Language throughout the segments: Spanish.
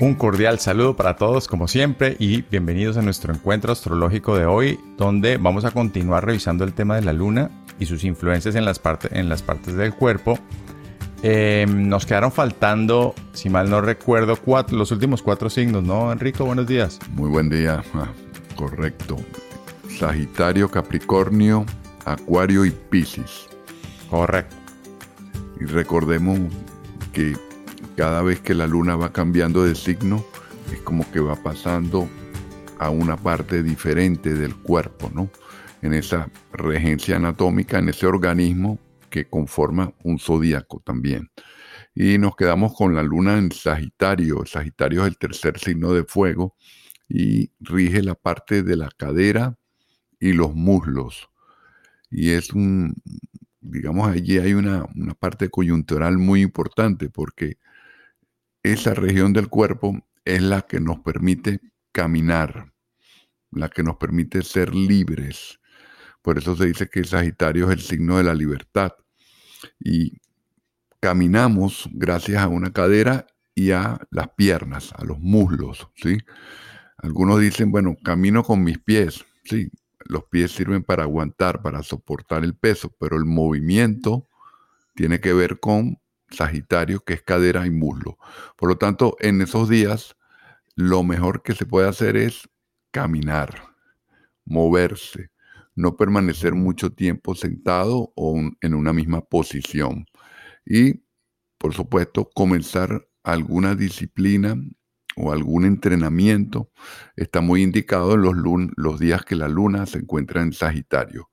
Un cordial saludo para todos como siempre y bienvenidos a nuestro encuentro astrológico de hoy donde vamos a continuar revisando el tema de la luna y sus influencias en las, partes, en las partes del cuerpo. Em, nos quedaron faltando, si mal no recuerdo, cuatro, los últimos cuatro signos, ¿no, Enrico? Buenos días. Muy buen día, ah, correcto. Sagitario, Capricornio, Acuario y Piscis. Correcto. Y recordemos que cada vez que la luna va cambiando de signo, es como que va pasando a una parte diferente del cuerpo, ¿no? En esa regencia anatómica, en ese organismo que conforma un zodíaco también. Y nos quedamos con la luna en Sagitario. Sagitario es el tercer signo de fuego y rige la parte de la cadera y los muslos. Y es un, digamos, allí hay una, una parte coyuntural muy importante porque esa región del cuerpo es la que nos permite caminar, la que nos permite ser libres. Por eso se dice que Sagitario es el signo de la libertad. Y caminamos gracias a una cadera y a las piernas, a los muslos, ¿sí? Algunos dicen, bueno, camino con mis pies, sí, los pies sirven para aguantar, para soportar el peso, pero el movimiento tiene que ver con Sagitario, que es cadera y muslo. Por lo tanto, en esos días, lo mejor que se puede hacer es caminar, moverse, no permanecer mucho tiempo sentado o en una misma posición. Y, por supuesto, comenzar alguna disciplina o algún entrenamiento está muy indicado en los, días que la luna se encuentra en Sagitario.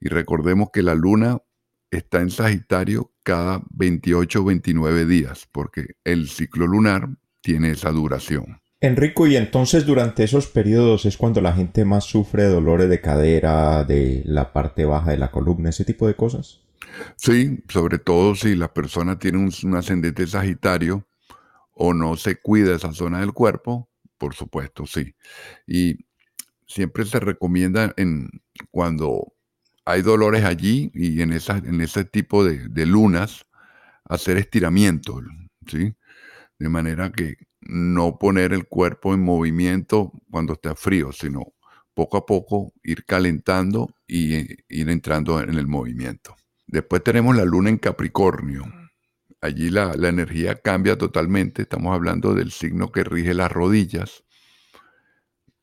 Y recordemos que la luna está en Sagitario cada 28 o 29 días, porque el ciclo lunar tiene esa duración. Enrico, y entonces durante esos periodos es cuando la gente más sufre dolores de cadera, de la parte baja de la columna, ese tipo de cosas. Sí, sobre todo si la persona tiene un, ascendente sagitario o no se cuida esa zona del cuerpo, por supuesto, sí. Y siempre se recomienda en cuando hay dolores allí y en, en ese tipo de, lunas hacer estiramientos, ¿sí? De manera que no poner el cuerpo en movimiento cuando está frío, sino poco a poco ir calentando y ir entrando en el movimiento. Después tenemos la luna en Capricornio. Allí la, la energía cambia totalmente. Estamos hablando del signo que rige las rodillas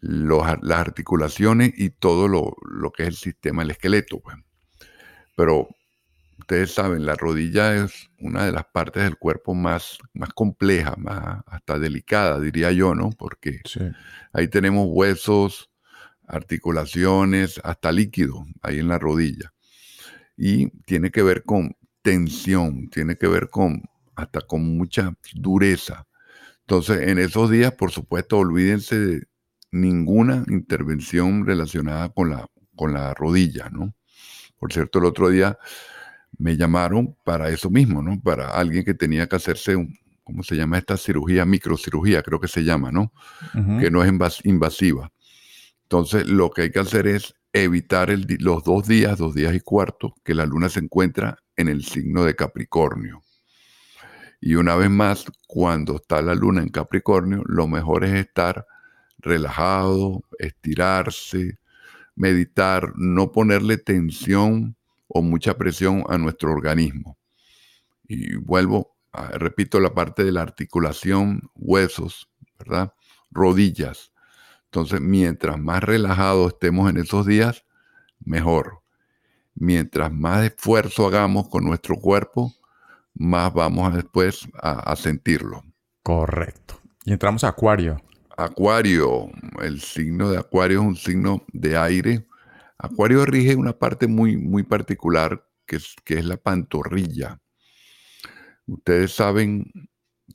las articulaciones y todo lo, que es el sistema, el esqueleto. Pues. Pero ustedes saben, la rodilla es una de las partes del cuerpo más, más compleja, más hasta delicada, diría yo, ¿no? Porque ahí tenemos huesos, articulaciones, hasta líquido ahí en la rodilla. Y tiene que ver con tensión, tiene que ver con hasta con mucha dureza. Entonces, en esos días, por supuesto, olvídense de, ninguna intervención relacionada con la, con la rodilla, ¿no? Por cierto, el otro día me llamaron para eso mismo, ¿no? Para alguien que tenía que hacerse un, ¿cómo se llama esta cirugía? Microcirugía, creo que se llama, ¿no? Que no es invasiva. Entonces, lo que hay que hacer es evitar los dos días, dos días y cuarto, que la luna se encuentra en el signo de Capricornio. Y una vez más, cuando está la luna en Capricornio, lo mejor es estar relajado, estirarse, meditar, no ponerle tensión o mucha presión a nuestro organismo. Y vuelvo, repito, la parte de la articulación, huesos, ¿verdad? Rodillas. Entonces, mientras más relajados estemos en esos días, mejor. Mientras más esfuerzo hagamos con nuestro cuerpo, más vamos después a, sentirlo. Correcto. Y entramos a Acuario. Acuario, el signo de Acuario es un signo de aire. Acuario rige una parte muy, muy particular que es, que es la pantorrilla. Ustedes saben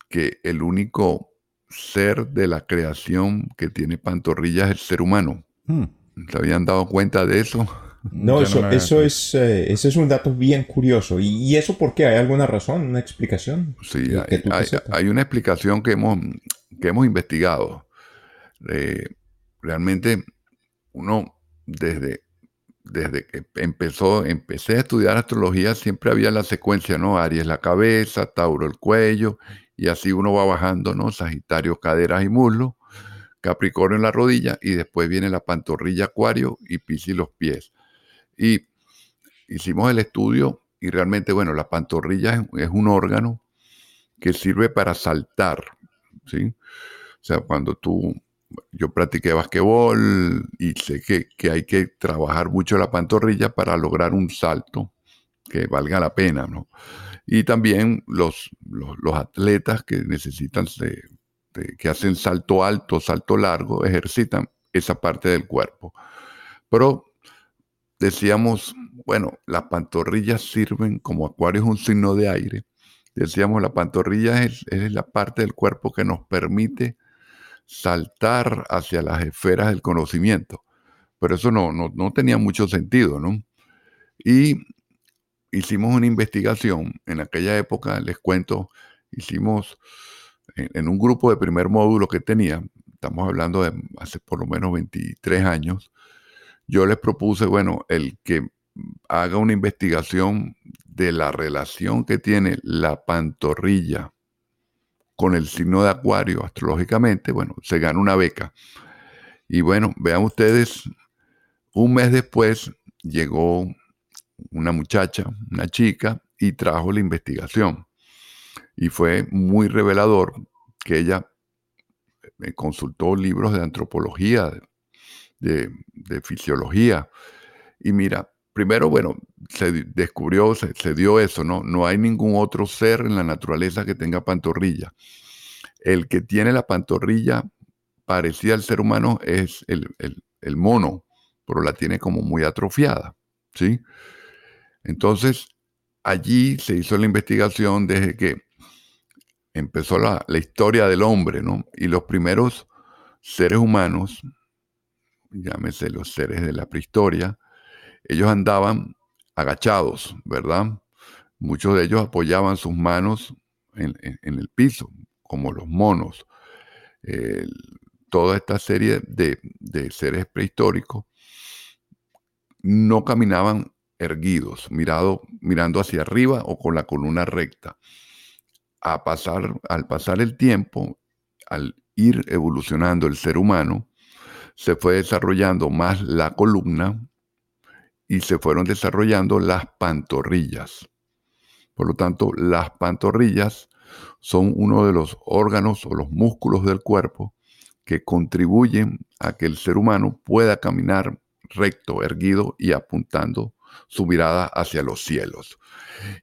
que el único ser de la creación que tiene pantorrillas es el ser humano. Hmm. ¿Se habían dado cuenta de eso? No, eso, eso es, eh, ese es un dato bien curioso. ¿Y, eso por qué? ¿Hay alguna razón, una explicación? Sí, hay, una explicación que hemos, que hemos investigado. Eh, realmente uno desde, desde que empezó, empecé a estudiar astrología, siempre había la secuencia, ¿no? Aries la cabeza, Tauro el cuello, y así uno va bajando, ¿no? Sagitario, caderas y muslos, Capricornio en la rodilla, y después viene la pantorrilla, Acuario y Piscis los pies. Y hicimos el estudio y realmente, bueno, la pantorrilla es, un órgano que sirve para saltar, ¿sí? O sea, cuando tú, yo practiqué basquetbol y sé que, que hay que trabajar mucho la pantorrilla para lograr un salto que valga la pena, ¿no? Y también los, los, atletas que necesitan, que hacen salto alto, salto largo, ejercitan esa parte del cuerpo. Pero decíamos, bueno, las pantorrillas sirven como acuario es un signo de aire. Decíamos, la pantorrilla es, la parte del cuerpo que nos permite saltar hacia las esferas del conocimiento. Pero eso no, no, tenía mucho sentido, ¿no? Y hicimos una investigación. En aquella época, les cuento, hicimos en, en, un grupo de primer módulo que tenía, estamos hablando de hace por lo menos 23 años, yo les propuse, bueno, el que haga una investigación de la relación que tiene la pantorrilla con el signo de Acuario astrológicamente, bueno, se gana una beca. Y bueno, vean ustedes, un mes después llegó una muchacha, una chica, y trajo la investigación. Y fue muy revelador que ella me consultó libros de antropología, de, fisiología. Y mira, primero, bueno, se descubrió, se, dio eso, ¿no? No hay ningún otro ser en la naturaleza que tenga pantorrilla. El que tiene la pantorrilla parecida al ser humano es el, el mono, pero la tiene como muy atrofiada, ¿sí? Entonces, allí se hizo la investigación desde que empezó la, la, historia del hombre, ¿no? Y los primeros seres humanos llámese los seres de la prehistoria, ellos andaban agachados, ¿verdad? Muchos de ellos apoyaban sus manos en, el piso, como los monos. toda esta serie de, seres prehistóricos no caminaban erguidos, mirando hacia arriba o con la columna recta. Pasar, al pasar el tiempo, al ir evolucionando el ser humano, se fue desarrollando más la columna y se fueron desarrollando las pantorrillas. Por lo tanto, las pantorrillas son uno de los órganos o los músculos del cuerpo que contribuyen a que el ser humano pueda caminar recto, erguido y apuntando su mirada hacia los cielos.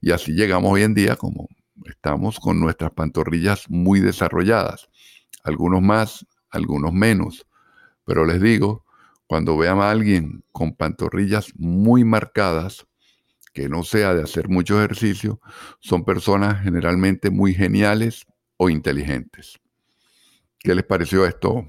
Y así llegamos hoy en día como estamos con nuestras pantorrillas muy desarrolladas, algunos más, algunos menos, pero les digo, cuando vean a alguien con pantorrillas muy marcadas, que no sea de hacer mucho ejercicio, son personas generalmente muy geniales o inteligentes. ¿Qué les pareció esto?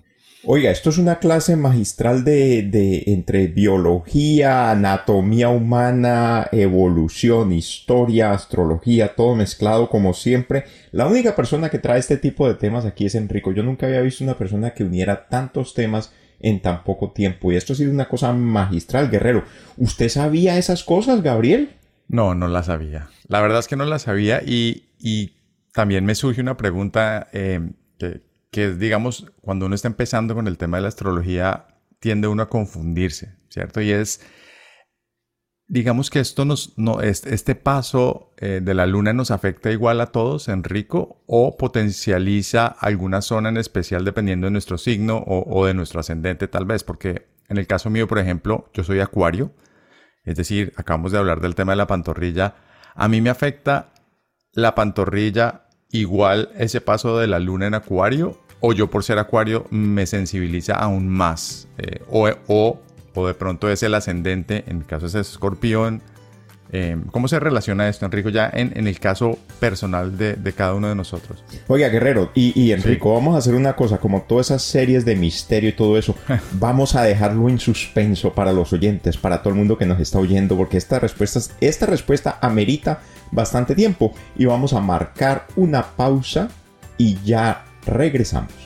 Oiga, esto es una clase magistral de, de, entre biología, anatomía humana, evolución, historia, astrología, todo mezclado como siempre. La única persona que trae este tipo de temas aquí es Enrico. Yo nunca había visto una persona que uniera tantos temas en tan poco tiempo. Y esto ha sido una cosa magistral, Guerrero. ¿Usted sabía esas cosas, Gabriel? No, no las sabía. La verdad es que no las sabía y, también me surge una pregunta eh, que, que digamos, cuando uno está empezando con el tema de la astrología, tiende uno a confundirse, ¿cierto? Y es, digamos que esto nos, no, este, paso eh, de la luna nos afecta igual a todos, Enrico, o potencializa alguna zona en especial dependiendo de nuestro signo o, de nuestro ascendente tal vez, porque en el caso mío, por ejemplo, yo soy acuario, es decir, acabamos de hablar del tema de la pantorrilla, a mí me afecta la pantorrilla igual ese paso de la luna en acuario, o yo por ser acuario me sensibiliza aún más, eh, o, o o de pronto es el ascendente, en mi caso es escorpión. Eh, ¿Cómo se relaciona esto, Enrico, ya en, el caso personal de, cada uno de nosotros? Oiga, Guerrero, y, Enrico, vamos a hacer una cosa, como todas esas series de misterio y todo eso, vamos a dejarlo en suspenso para los oyentes, para todo el mundo que nos está oyendo, porque esta respuesta, esta respuesta amerita bastante tiempo y vamos a marcar una pausa y ya regresamos.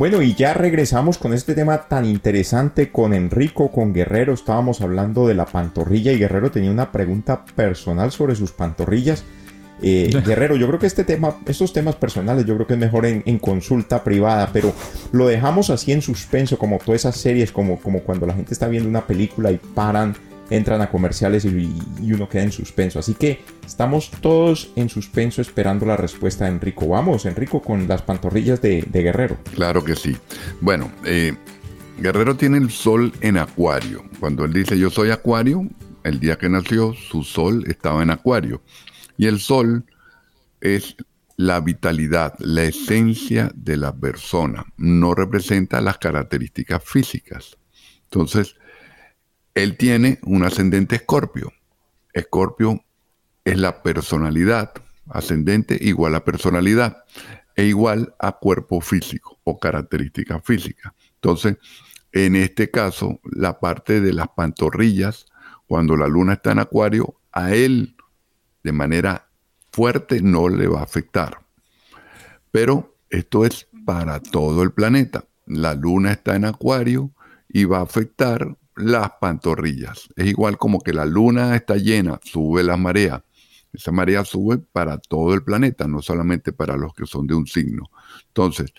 Bueno, y ya regresamos con este tema tan interesante con Enrico, con Guerrero. Estábamos hablando de la pantorrilla y Guerrero tenía una pregunta personal sobre sus pantorrillas. Eh, Guerrero, yo creo que este tema, estos temas personales, yo creo que es mejor en, consulta privada, pero lo dejamos así en suspenso, como todas esas series, como, como cuando la gente está viendo una película y paran entran a comerciales y, uno queda en suspenso. Así que estamos todos en suspenso esperando la respuesta de Enrico. Vamos, Enrico, con las pantorrillas de, Guerrero. Claro que sí. Bueno, eh, Guerrero tiene el sol en acuario. Cuando él dice yo soy acuario, el día que nació, su sol estaba en acuario. Y el sol es la vitalidad, la esencia de la persona, no representa las características físicas. Entonces, él tiene un ascendente escorpio. Escorpio es la personalidad, ascendente igual a personalidad e igual a cuerpo físico o característica física. Entonces, en este caso, la parte de las pantorrillas, cuando la luna está en acuario, a él de manera fuerte no le va a afectar. Pero esto es para todo el planeta. La luna está en acuario y va a afectar las pantorrillas. Es igual como que la luna está llena, sube la marea. Esa marea sube para todo el planeta, no solamente para los que son de un signo. Entonces,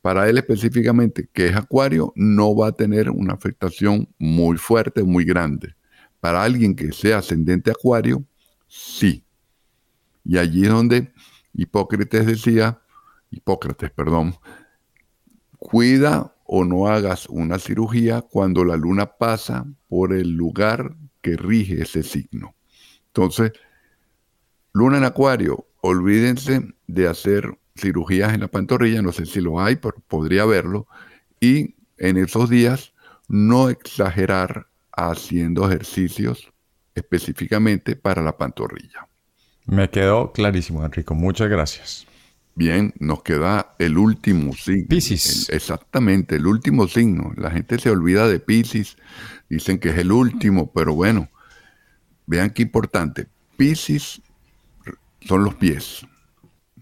para él específicamente, que es acuario, no va a tener una afectación muy fuerte, muy grande. Para alguien que sea ascendente acuario, sí. Y allí es donde Hipócrates decía, Hipócrates, perdón, cuida o no hagas una cirugía cuando la luna pasa por el lugar que rige ese signo. Entonces, luna en acuario, olvídense de hacer cirugías en la pantorrilla, no sé si lo hay, pero podría haberlo, y en esos días no exagerar haciendo ejercicios específicamente para la pantorrilla. Me quedó clarísimo, Enrico. Muchas gracias. Bien, nos queda el último signo. Piscis. exactamente, el último signo. La gente se olvida de Piscis, dicen que es el último, pero bueno, vean qué importante. Piscis son los pies,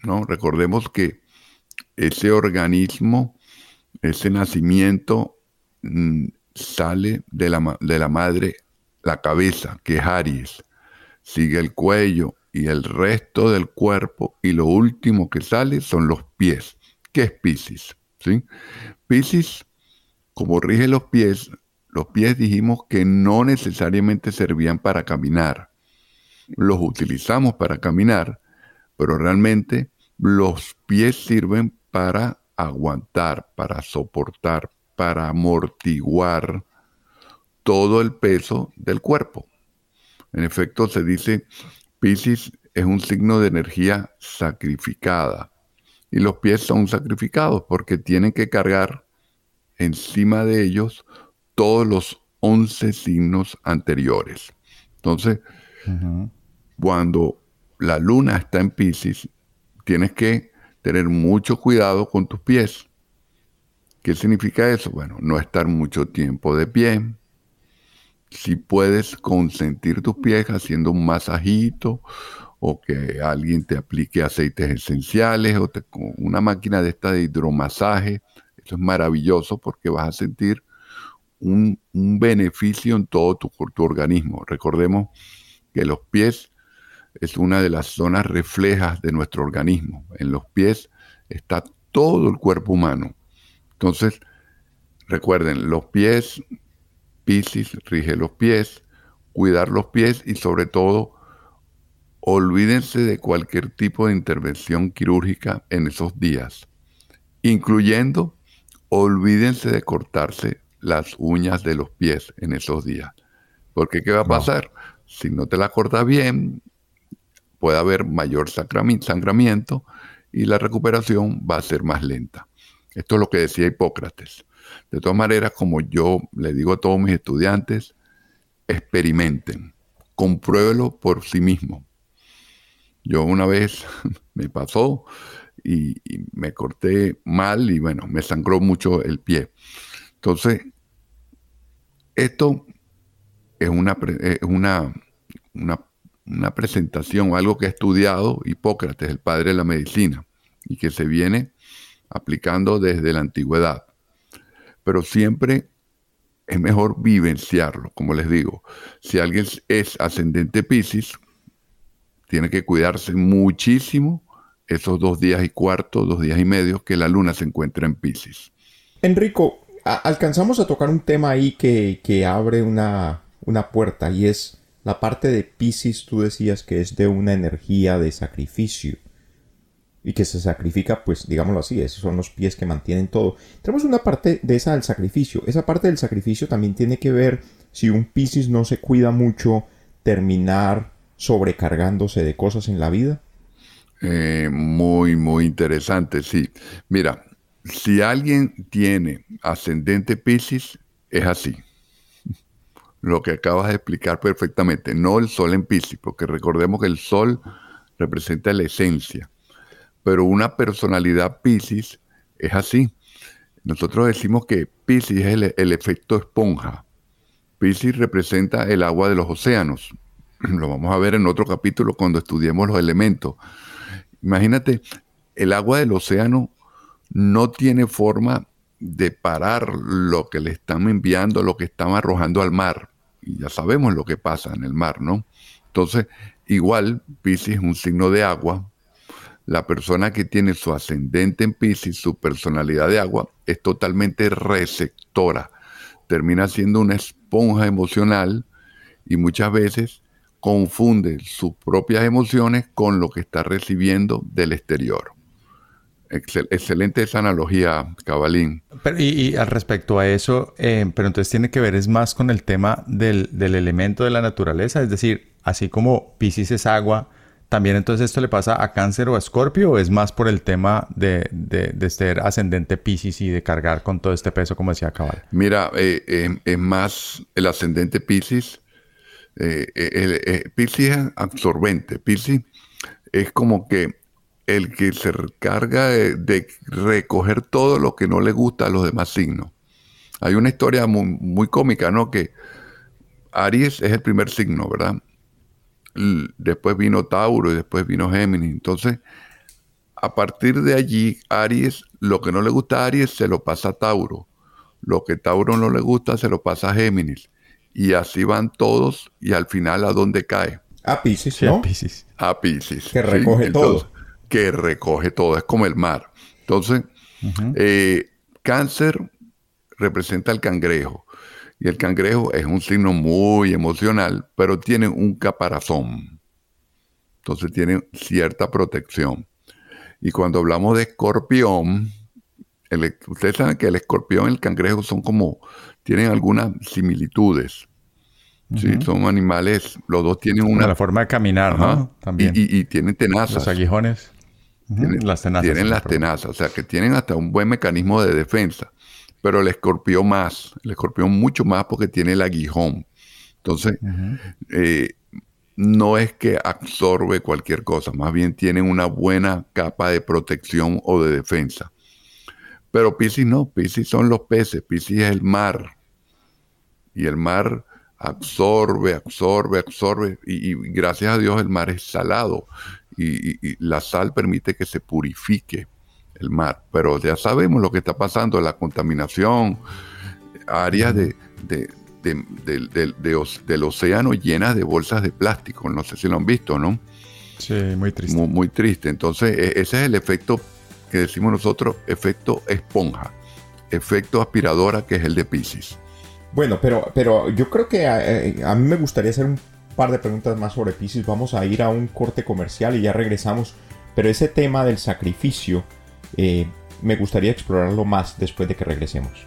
¿no? Recordemos que ese organismo, ese nacimiento mm, sale de la, de la madre, la cabeza, que es Aries, sigue el cuello, y el resto del cuerpo y lo último que sale son los pies, que es Piscis. ¿sí? Piscis, como rige los pies, los pies dijimos que no necesariamente servían para caminar. Los utilizamos para caminar, pero realmente los pies sirven para aguantar, para soportar, para amortiguar todo el peso del cuerpo. En efecto, se dice Piscis es un signo de energía sacrificada y los pies son sacrificados porque tienen que cargar encima de ellos todos los 11 signos anteriores. Entonces, cuando la luna está en Piscis, tienes que tener mucho cuidado con tus pies. ¿Qué significa eso? Bueno, no estar mucho tiempo de pie. Si puedes consentir tus pies haciendo un masajito o que alguien te aplique aceites esenciales o con una máquina de esta de hidromasaje, eso es maravilloso porque vas a sentir un, beneficio en todo tu, tu organismo. Recordemos que los pies es una de las zonas reflejas de nuestro organismo. En los pies está todo el cuerpo humano. Entonces, recuerden, los pies, Piscis rige los pies, cuidar los pies y sobre todo, olvídense de cualquier tipo de intervención quirúrgica en esos días, incluyendo, olvídense de cortarse las uñas de los pies en esos días. Porque ¿qué va a pasar? Si no te la cortas bien, puede haber mayor sangramiento y la recuperación va a ser más lenta. Esto es lo que decía Hipócrates. De todas maneras, como yo le digo a todos mis estudiantes, experimenten, compruébelo por sí mismo. Yo una vez me pasó y, me corté mal y bueno, me sangró mucho el pie. Entonces, esto es una, una, una, una presentación, algo que ha estudiado Hipócrates, el padre de la medicina, y que se viene aplicando desde la antigüedad. Pero siempre es mejor vivenciarlo, como les digo. Si alguien es ascendente Pisces, tiene que cuidarse muchísimo esos dos días y cuarto, dos días y medio que la luna se encuentra en Pisces. Enrico, alcanzamos a tocar un tema ahí que, abre una, una puerta y es la parte de Pisces, tú decías que es de una energía de sacrificio y que se sacrifica, pues digámoslo así, esos son los pies que mantienen todo. Tenemos una parte de esa del sacrificio. Esa parte del sacrificio también tiene que ver si un Piscis no se cuida mucho, terminar sobrecargándose de cosas en la vida. Eh, muy, muy interesante, sí. Mira, si alguien tiene ascendente Piscis, es así. Lo que acabas de explicar perfectamente, no el sol en Piscis, porque recordemos que el sol representa la esencia pero una personalidad Pisces es así. Nosotros decimos que Pisces es el, efecto esponja. Pisces representa el agua de los océanos. Lo vamos a ver en otro capítulo cuando estudiemos los elementos. Imagínate, el agua del océano no tiene forma de parar lo que le están enviando, lo que están arrojando al mar. Y ya sabemos lo que pasa en el mar, ¿no? Entonces, igual, Pisces es un signo de agua, la persona que tiene su ascendente en Pisces, su personalidad de agua, es totalmente receptora. Termina siendo una esponja emocional y muchas veces confunde sus propias emociones con lo que está recibiendo del exterior. excelente esa analogía, Cabalín. y, al respecto a eso, eh, pero entonces tiene que ver es más con el tema del, del elemento de la naturaleza, es decir, así como Pisces es agua, ¿También entonces esto le pasa a cáncer o a escorpio o es más por el tema de, de, ser ascendente Pisces y de cargar con todo este peso, como decía Cabal? Mira, eh, eh, es más el ascendente Pisces. Eh, Pisces es absorbente. Pisces es como que el que se carga de, recoger todo lo que no le gusta a los demás signos. Hay una historia muy, muy cómica, ¿no? Que Aries es el primer signo, ¿verdad? Después vino Tauro y después vino Géminis. Entonces, a partir de allí, Aries, lo que no le gusta a Aries se lo pasa a Tauro. Lo que Tauro no le gusta se lo pasa a Géminis. Y así van todos y al final a dónde cae. A Pisces, ¿no? a Pisces. A Pisces. Que recoge todo. Que recoge todo, es como el mar. Entonces, eh, cáncer representa el cangrejo. Y el cangrejo es un signo muy emocional, pero tiene un caparazón. Entonces tiene cierta protección. Y cuando hablamos de escorpión, ustedes saben que el escorpión y el cangrejo son como, tienen algunas similitudes. ¿sí? Son animales, los dos tienen una... La forma de caminar, ¿no? También. Y, tienen tenazas. Los aguijones. Tienen las tenazas. Tienen las tenazas, o sea que tienen hasta un buen mecanismo de defensa pero el escorpión más, el escorpión mucho más porque tiene el aguijón. Entonces, eh, no es que absorbe cualquier cosa, más bien tienen una buena capa de protección o de defensa. Pero Piscis no, Piscis son los peces, Piscis es el mar. Y el mar absorbe, absorbe, absorbe. Y, gracias a Dios el mar es salado. Y, la sal permite que se purifique el mar. Pero ya sabemos lo que está pasando, la contaminación, áreas de, del océano llenas de bolsas de plástico. No sé si lo han visto, ¿no? Sí, muy triste. Muy, muy triste. Entonces, e, ese es el efecto que decimos nosotros, efecto esponja, efecto aspiradora, que es el de Pisces. Bueno, pero, pero yo creo que eh, a, mí me gustaría hacer un par de preguntas más sobre Pisces. Vamos a ir a un corte comercial y ya regresamos. Pero ese tema del sacrificio, eh, me gustaría explorarlo más después de que regresemos.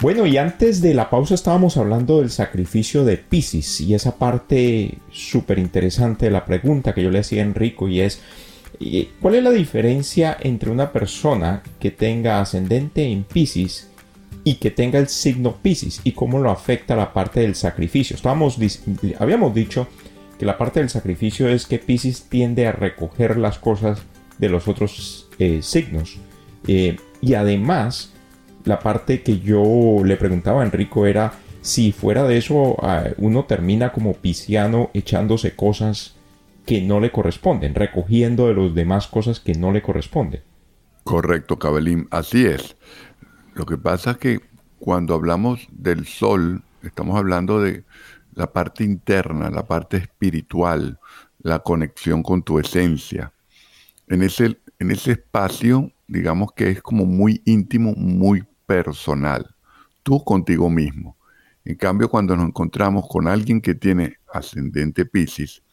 Bueno, y antes de la pausa estábamos hablando del sacrificio de Pisces y esa parte súper interesante de la pregunta que yo le hacía a Enrico y es, ¿cuál es la diferencia entre una persona que tenga ascendente en Pisces y que tenga el signo Pisces y cómo lo afecta la parte del sacrificio? Estábamos, habíamos dicho que la parte del sacrificio es que Pisces tiende a recoger las cosas de los otros eh, signos eh, y además la parte que yo le preguntaba a Enrico era si fuera de eso ah, uno termina como pisciano echándose cosas que no le corresponden, recogiendo de los demás cosas que no le corresponden. Correcto, Cabelín, así es. Lo que pasa es que cuando hablamos del sol, estamos hablando de la parte interna, la parte espiritual, la conexión con tu esencia. En ese, en ese espacio, digamos que es como muy íntimo, muy personal, tú contigo mismo. En cambio, cuando nos encontramos con alguien que tiene ascendente Pisces,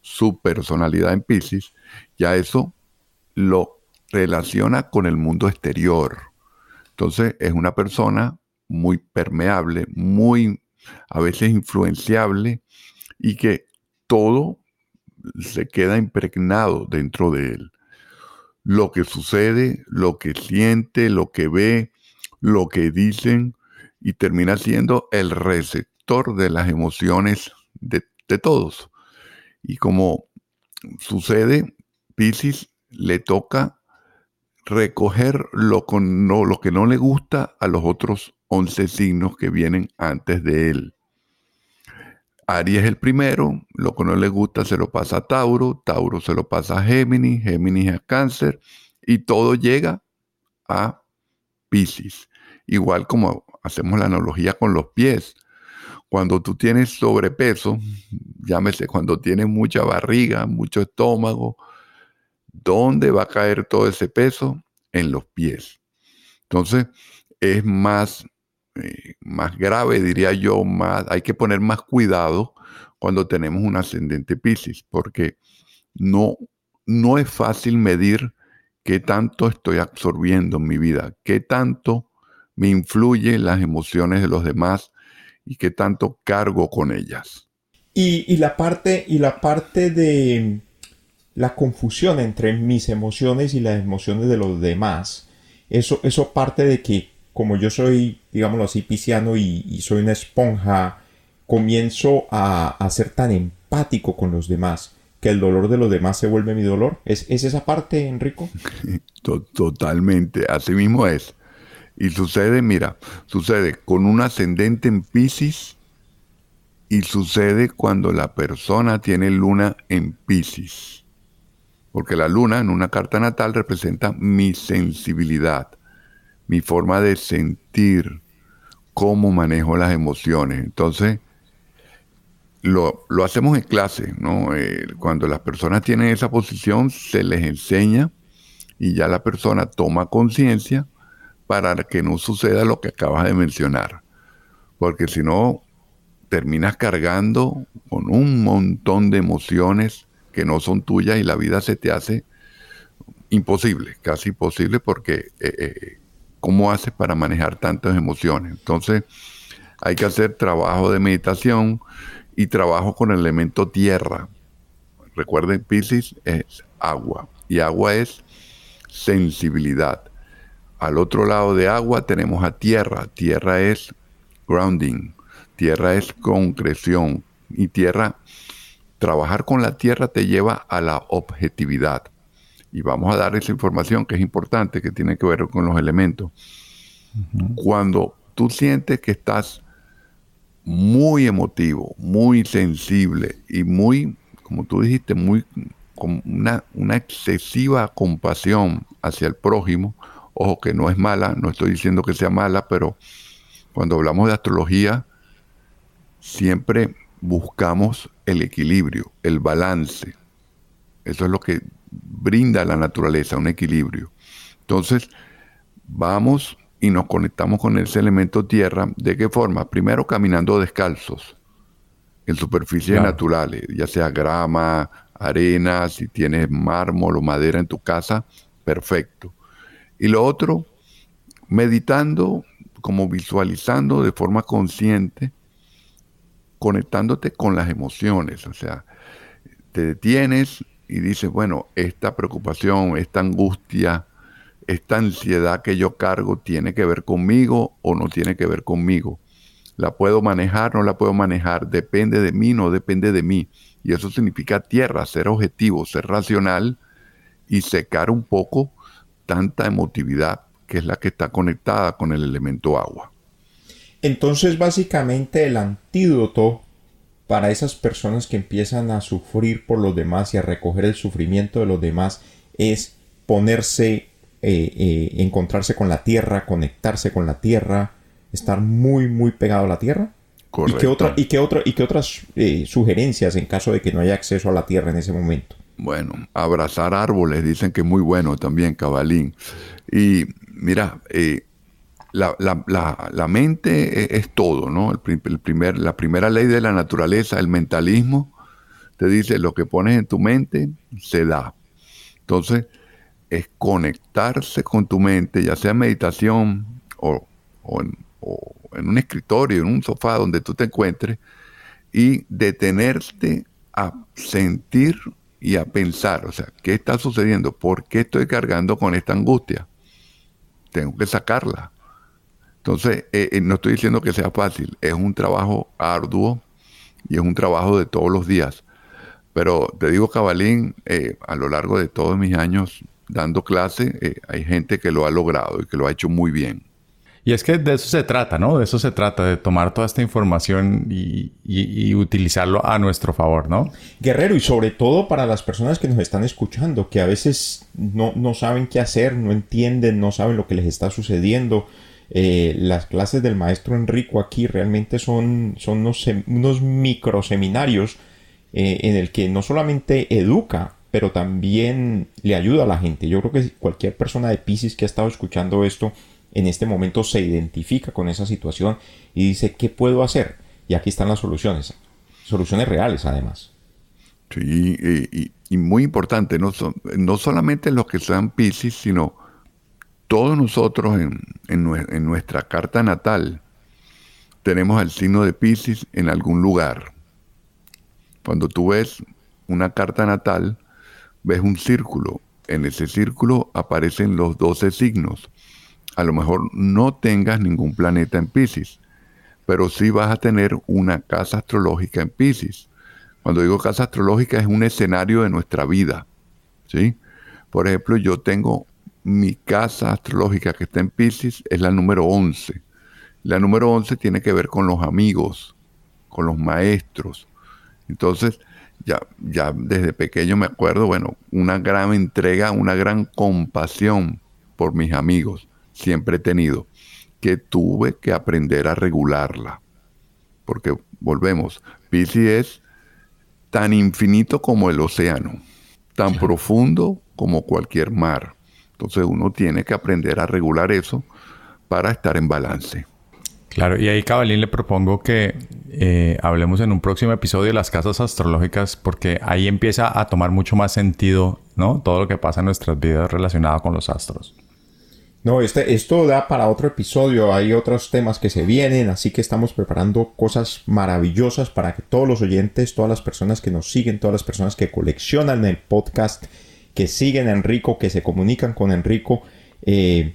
su personalidad en Pisces, ya eso lo relaciona con el mundo exterior. Entonces es una persona muy permeable, muy a veces influenciable y que todo se queda impregnado dentro de él. Lo que sucede, lo que siente, lo que ve, lo que dicen y termina siendo el receptor de las emociones de, todos. Y como sucede, Pisces le toca recoger lo, lo que no le gusta a los otros 11 signos que vienen antes de él. Aries es el primero, lo que no le gusta se lo pasa a Tauro, Tauro se lo pasa a Géminis, Géminis a Cáncer, y todo llega a Pisces. Igual como hacemos la analogía con los pies. Cuando tú tienes sobrepeso, llámese cuando tienes mucha barriga, mucho estómago, ¿dónde va a caer todo ese peso? En los pies. Entonces, es más, eh, más grave, diría yo, más, hay que poner más cuidado cuando tenemos un ascendente Pisces, porque no, no es fácil medir qué tanto estoy absorbiendo en mi vida, qué tanto me influyen las emociones de los demás y qué tanto cargo con ellas. Y, la parte, y la parte de la confusión entre mis emociones y las emociones de los demás, eso, eso parte de que como yo soy, digámoslo así, pisciano y, soy una esponja, comienzo a, ser tan empático con los demás que el dolor de los demás se vuelve mi dolor. ¿Es, es esa parte, Enrico? Totalmente, así mismo es. Y sucede, mira, sucede con un ascendente en Pisces y sucede cuando la persona tiene luna en Pisces. Porque la luna en una carta natal representa mi sensibilidad, mi forma de sentir, cómo manejo las emociones. Entonces, lo, hacemos en clase, ¿no? Eh, cuando las personas tienen esa posición, se les enseña y ya la persona toma conciencia para que no suceda lo que acabas de mencionar. Porque si no, terminas cargando con un montón de emociones que no son tuyas y la vida se te hace imposible, casi imposible, porque eh, eh, ¿cómo haces para manejar tantas emociones? Entonces, hay que hacer trabajo de meditación y trabajo con el elemento tierra. Recuerden, Pisces es agua y agua es sensibilidad. Al otro lado de agua tenemos a tierra. Tierra es grounding, tierra es concreción y tierra, trabajar con la tierra te lleva a la objetividad. Y vamos a dar esa información que es importante, que tiene que ver con los elementos. Cuando tú sientes que estás muy emotivo, muy sensible y muy, como tú dijiste, muy con una, una excesiva compasión hacia el prójimo, ojo que no es mala, no estoy diciendo que sea mala, pero cuando hablamos de astrología, siempre buscamos el equilibrio, el balance. Eso es lo que brinda la naturaleza, un equilibrio. Entonces, vamos y nos conectamos con ese elemento tierra. ¿De qué forma? Primero caminando descalzos en superficies naturales, ya sea grama, arena, si tienes mármol o madera en tu casa, perfecto. Y lo otro, meditando, como visualizando de forma consciente conectándote con las emociones, o sea, te detienes y dices, bueno, esta preocupación, esta angustia, esta ansiedad que yo cargo tiene que ver conmigo o no tiene que ver conmigo. La puedo manejar, no la puedo manejar, depende de mí, no depende de mí. Y eso significa tierra, ser objetivo, ser racional y secar un poco tanta emotividad que es la que está conectada con el elemento agua. Entonces, básicamente, el antídoto para esas personas que empiezan a sufrir por los demás y a recoger el sufrimiento de los demás es ponerse, eh, eh, encontrarse con la tierra, conectarse con la tierra, estar muy, muy pegado a la tierra. Correcto. ¿Y qué, otra, y qué, otra, y qué otras eh, sugerencias en caso de que no haya acceso a la tierra en ese momento? Bueno, abrazar árboles, dicen que es muy bueno también, cabalín. Y mira, eh, la, mente e, es, todo, ¿no? El, primer, la primera ley de la naturaleza, el mentalismo, te dice lo que pones en tu mente se da. Entonces, es conectarse con tu mente, ya sea en meditación o, en, un escritorio, en un sofá donde tú te encuentres, y detenerte a sentir y a pensar, o sea, ¿qué está sucediendo? ¿Por qué estoy cargando con esta angustia? Tengo que sacarla. Entonces, eh, eh, no estoy diciendo que sea fácil, es un trabajo arduo y es un trabajo de todos los días. Pero te digo, Cabalín, eh, a lo largo de todos mis años dando clase, hay gente que lo ha logrado y que lo ha hecho muy bien. Y es que de eso se trata, ¿no? De eso se trata, de tomar toda esta información y, utilizarlo a nuestro favor, ¿no? Guerrero, y sobre todo para las personas que nos están escuchando, que a veces no, no saben qué hacer, no entienden, no saben lo que les está sucediendo, eh, las clases del maestro Enrico aquí realmente son, son unos, unos microseminarios eh, en el que no solamente educa, pero también le ayuda a la gente. Yo creo que cualquier persona de Pisces que ha estado escuchando esto en este momento se identifica con esa situación y dice, ¿qué puedo hacer? Y aquí están las soluciones. Soluciones reales, además. Sí, y, muy importante, no, no solamente los que sean Pisces, sino todos nosotros en, nuestra carta natal tenemos el signo de Pisces en algún lugar. Cuando tú ves una carta natal, ves un círculo. En ese círculo aparecen los 12 signos. A lo mejor no tengas ningún planeta en Pisces, pero sí vas a tener una casa astrológica en Pisces. Cuando digo casa astrológica es un escenario de nuestra vida. ¿sí? Por ejemplo, yo tengo mi casa astrológica que está en Pisces es la número 11. La número 11 tiene que ver con los amigos, con los maestros. Entonces, ya, ya desde pequeño me acuerdo, bueno, una gran entrega, una gran compasión por mis amigos. Siempre he tenido que tuve que aprender a regularla. Porque volvemos, Pisces es tan infinito como el océano, tan profundo como cualquier mar Entonces uno tiene que aprender a regular eso para estar en balance. Claro, y ahí Cabalín le propongo que eh, hablemos en un próximo episodio de las casas astrológicas porque ahí empieza a tomar mucho más sentido, ¿no? Todo lo que pasa en nuestras vidas relacionado con los astros. No, este, esto da para otro episodio, hay otros temas que se vienen, así que estamos preparando cosas maravillosas para que todos los oyentes, todas las personas que nos siguen, todas las personas que coleccionan el podcast, que siguen a Enrico, que se comunican con Enrico, eh,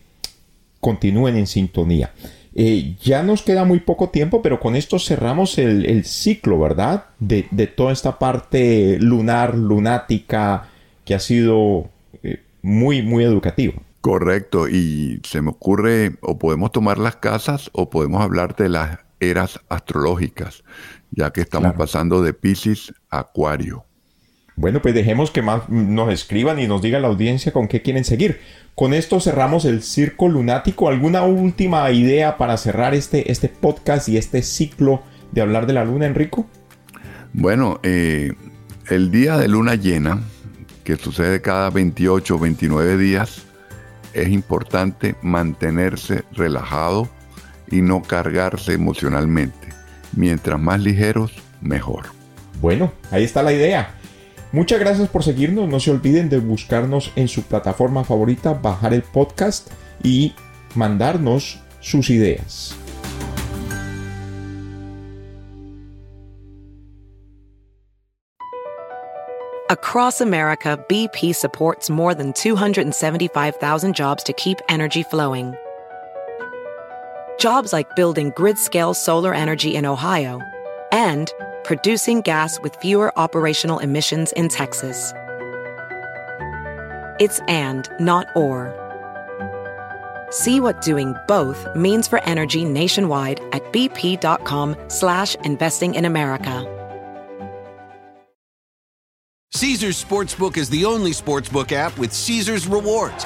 continúen en sintonía. Eh, ya nos queda muy poco tiempo, pero con esto cerramos el, ciclo, ¿verdad? De, toda esta parte lunar, lunática, que ha sido eh, muy, muy educativo. Correcto, y se me ocurre, o podemos tomar las casas o podemos hablar de las eras astrológicas, ya que estamos pasando de Pisces a Acuario. Bueno, pues dejemos que más nos escriban y nos diga la audiencia con qué quieren seguir. Con esto cerramos el circo lunático. ¿Alguna última idea para cerrar este, este podcast y este ciclo de hablar de la luna, Enrico? Bueno, eh, el día de luna llena, que sucede cada 28 o 29 días, es importante mantenerse relajado y no cargarse emocionalmente. Mientras más ligeros, mejor. Bueno, ahí está la idea. Muchas gracias por seguirnos. No se olviden de buscarnos en su plataforma favorita, bajar el podcast y mandarnos sus ideas. Across America, BP supports more than 275,000 jobs to keep energy flowing. Jobs like building grid-scale solar energy in Ohio and producing gas with fewer operational emissions in Texas. It's and, not or. See what doing both means for energy nationwide at bp.com slash investing in America. Caesars Sportsbook is the only sportsbook app with Caesars rewards.